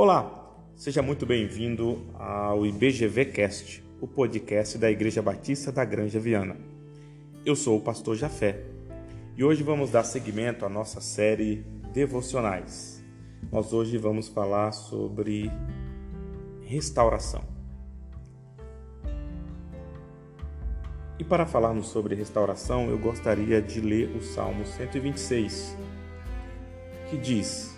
Olá, seja muito bem-vindo ao IBGVcast, o podcast da Igreja Batista da Granja Viana. Eu sou o pastor Jafé e hoje vamos dar seguimento à nossa série Devocionais. Nós hoje vamos falar sobre restauração. E para falarmos sobre restauração, eu gostaria de ler o Salmo 126, que diz: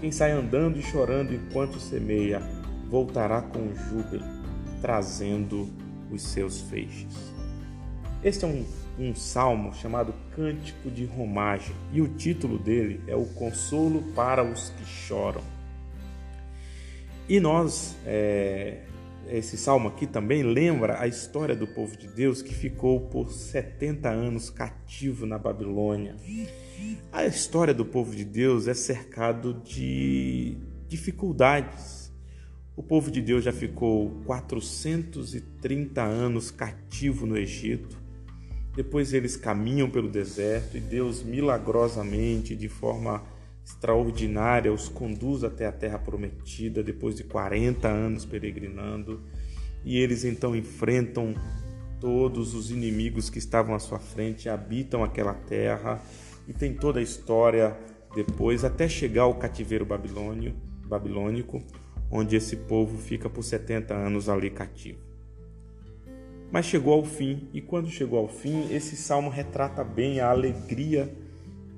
Quem sai andando e chorando enquanto semeia, voltará com júbilo, trazendo os seus feixes. Este é um, um salmo chamado Cântico de Romagem e o título dele é O Consolo para os que Choram. E nós, é, esse salmo aqui também lembra a história do povo de Deus que ficou por 70 anos cativo na Babilônia. A história do povo de Deus é cercado de dificuldades. O povo de Deus já ficou 430 anos cativo no Egito. Depois eles caminham pelo deserto e Deus milagrosamente, de forma extraordinária, os conduz até a terra prometida depois de 40 anos peregrinando. E eles então enfrentam todos os inimigos que estavam à sua frente, habitam aquela terra e tem toda a história depois até chegar ao cativeiro babilônio, babilônico, onde esse povo fica por 70 anos ali cativo. Mas chegou ao fim, e quando chegou ao fim, esse salmo retrata bem a alegria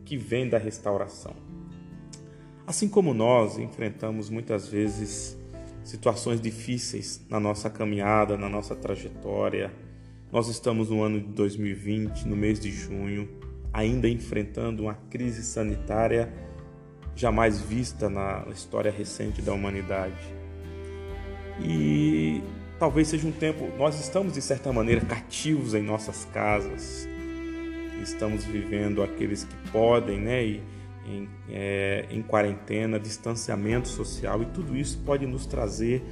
que vem da restauração. Assim como nós enfrentamos muitas vezes situações difíceis na nossa caminhada, na nossa trajetória, nós estamos no ano de 2020, no mês de junho, ainda enfrentando uma crise sanitária jamais vista na história recente da humanidade. E talvez seja um tempo, nós estamos de certa maneira cativos em nossas casas, estamos vivendo aqueles que podem, né? E, em, é, em quarentena, distanciamento social, e tudo isso pode nos trazer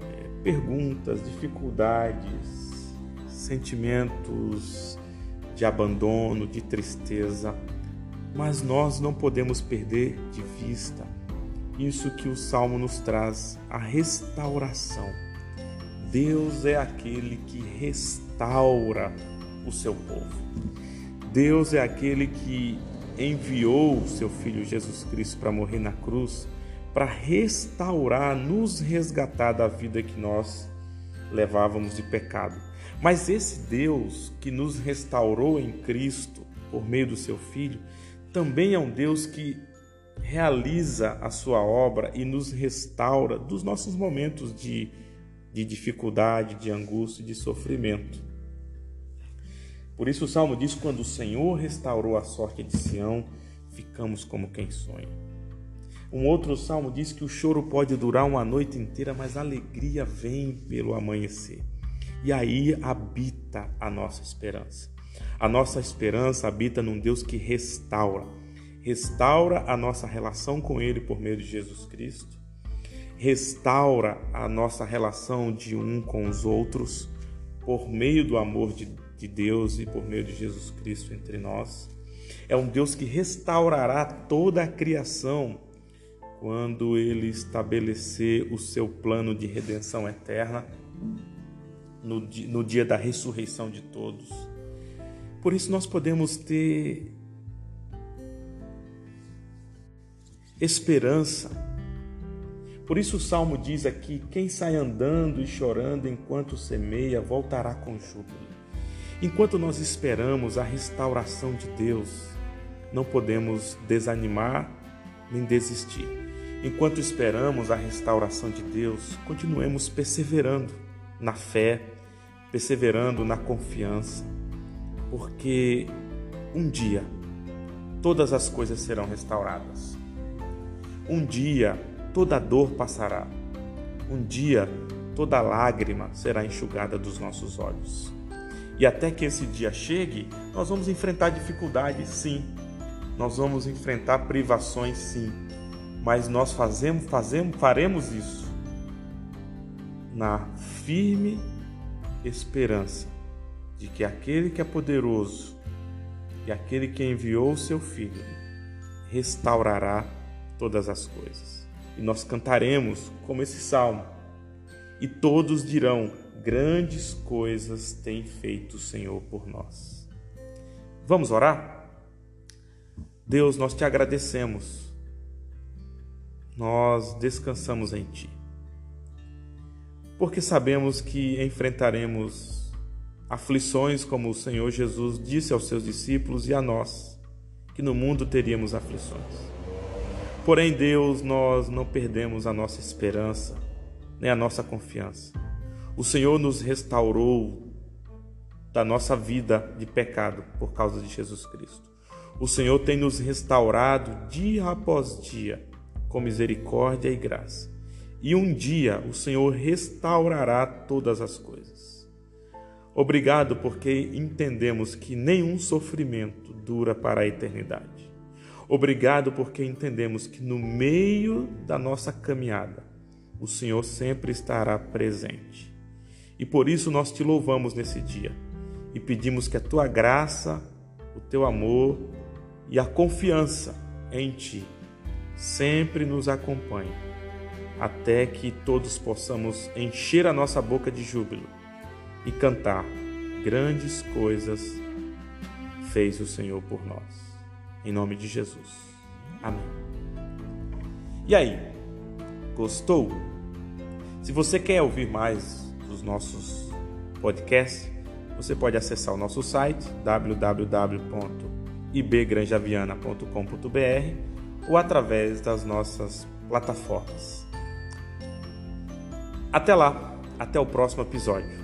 é, perguntas, dificuldades, sentimentos de abandono, de tristeza, mas nós não podemos perder de vista isso que o salmo nos traz, a restauração. Deus é aquele que restaura o seu povo. Deus é aquele que enviou o seu filho Jesus Cristo para morrer na cruz, para restaurar, nos resgatar da vida que nós levávamos de pecado. Mas esse Deus que nos restaurou em Cristo por meio do seu Filho, também é um Deus que realiza a sua obra e nos restaura dos nossos momentos de, de dificuldade, de angústia e de sofrimento. Por isso o Salmo diz: Quando o Senhor restaurou a sorte de Sião, ficamos como quem sonha. Um outro salmo diz que o choro pode durar uma noite inteira, mas a alegria vem pelo amanhecer. E aí habita a nossa esperança. A nossa esperança habita num Deus que restaura. Restaura a nossa relação com Ele por meio de Jesus Cristo. Restaura a nossa relação de um com os outros por meio do amor de, de Deus e por meio de Jesus Cristo entre nós. É um Deus que restaurará toda a criação quando ele estabelecer o seu plano de redenção eterna no, no dia da ressurreição de todos. Por isso nós podemos ter esperança. Por isso o salmo diz aqui: quem sai andando e chorando enquanto semeia, voltará com júbilo. Enquanto nós esperamos a restauração de Deus, não podemos desanimar nem desistir. Enquanto esperamos a restauração de Deus, continuemos perseverando na fé, perseverando na confiança, porque um dia todas as coisas serão restauradas. Um dia toda dor passará. Um dia toda lágrima será enxugada dos nossos olhos. E até que esse dia chegue, nós vamos enfrentar dificuldades, sim. Nós vamos enfrentar privações, sim. Mas nós fazemos, fazemos, faremos isso na firme esperança de que aquele que é poderoso e aquele que enviou o seu filho restaurará todas as coisas. E nós cantaremos como esse salmo. E todos dirão: Grandes coisas tem feito o Senhor por nós. Vamos orar? Deus, nós te agradecemos. Nós descansamos em ti. Porque sabemos que enfrentaremos aflições, como o Senhor Jesus disse aos seus discípulos e a nós, que no mundo teríamos aflições. Porém, Deus, nós não perdemos a nossa esperança, nem a nossa confiança. O Senhor nos restaurou da nossa vida de pecado por causa de Jesus Cristo. O Senhor tem nos restaurado dia após dia com misericórdia e graça. E um dia o Senhor restaurará todas as coisas. Obrigado porque entendemos que nenhum sofrimento dura para a eternidade. Obrigado porque entendemos que no meio da nossa caminhada, o Senhor sempre estará presente. E por isso nós te louvamos nesse dia e pedimos que a tua graça, o teu amor e a confiança em ti sempre nos acompanhe, até que todos possamos encher a nossa boca de júbilo e cantar: Grandes coisas fez o Senhor por nós. Em nome de Jesus. Amém. E aí, gostou? Se você quer ouvir mais dos nossos podcasts, você pode acessar o nosso site www.ibgranjaviana.com.br ou através das nossas plataformas. Até lá, até o próximo episódio.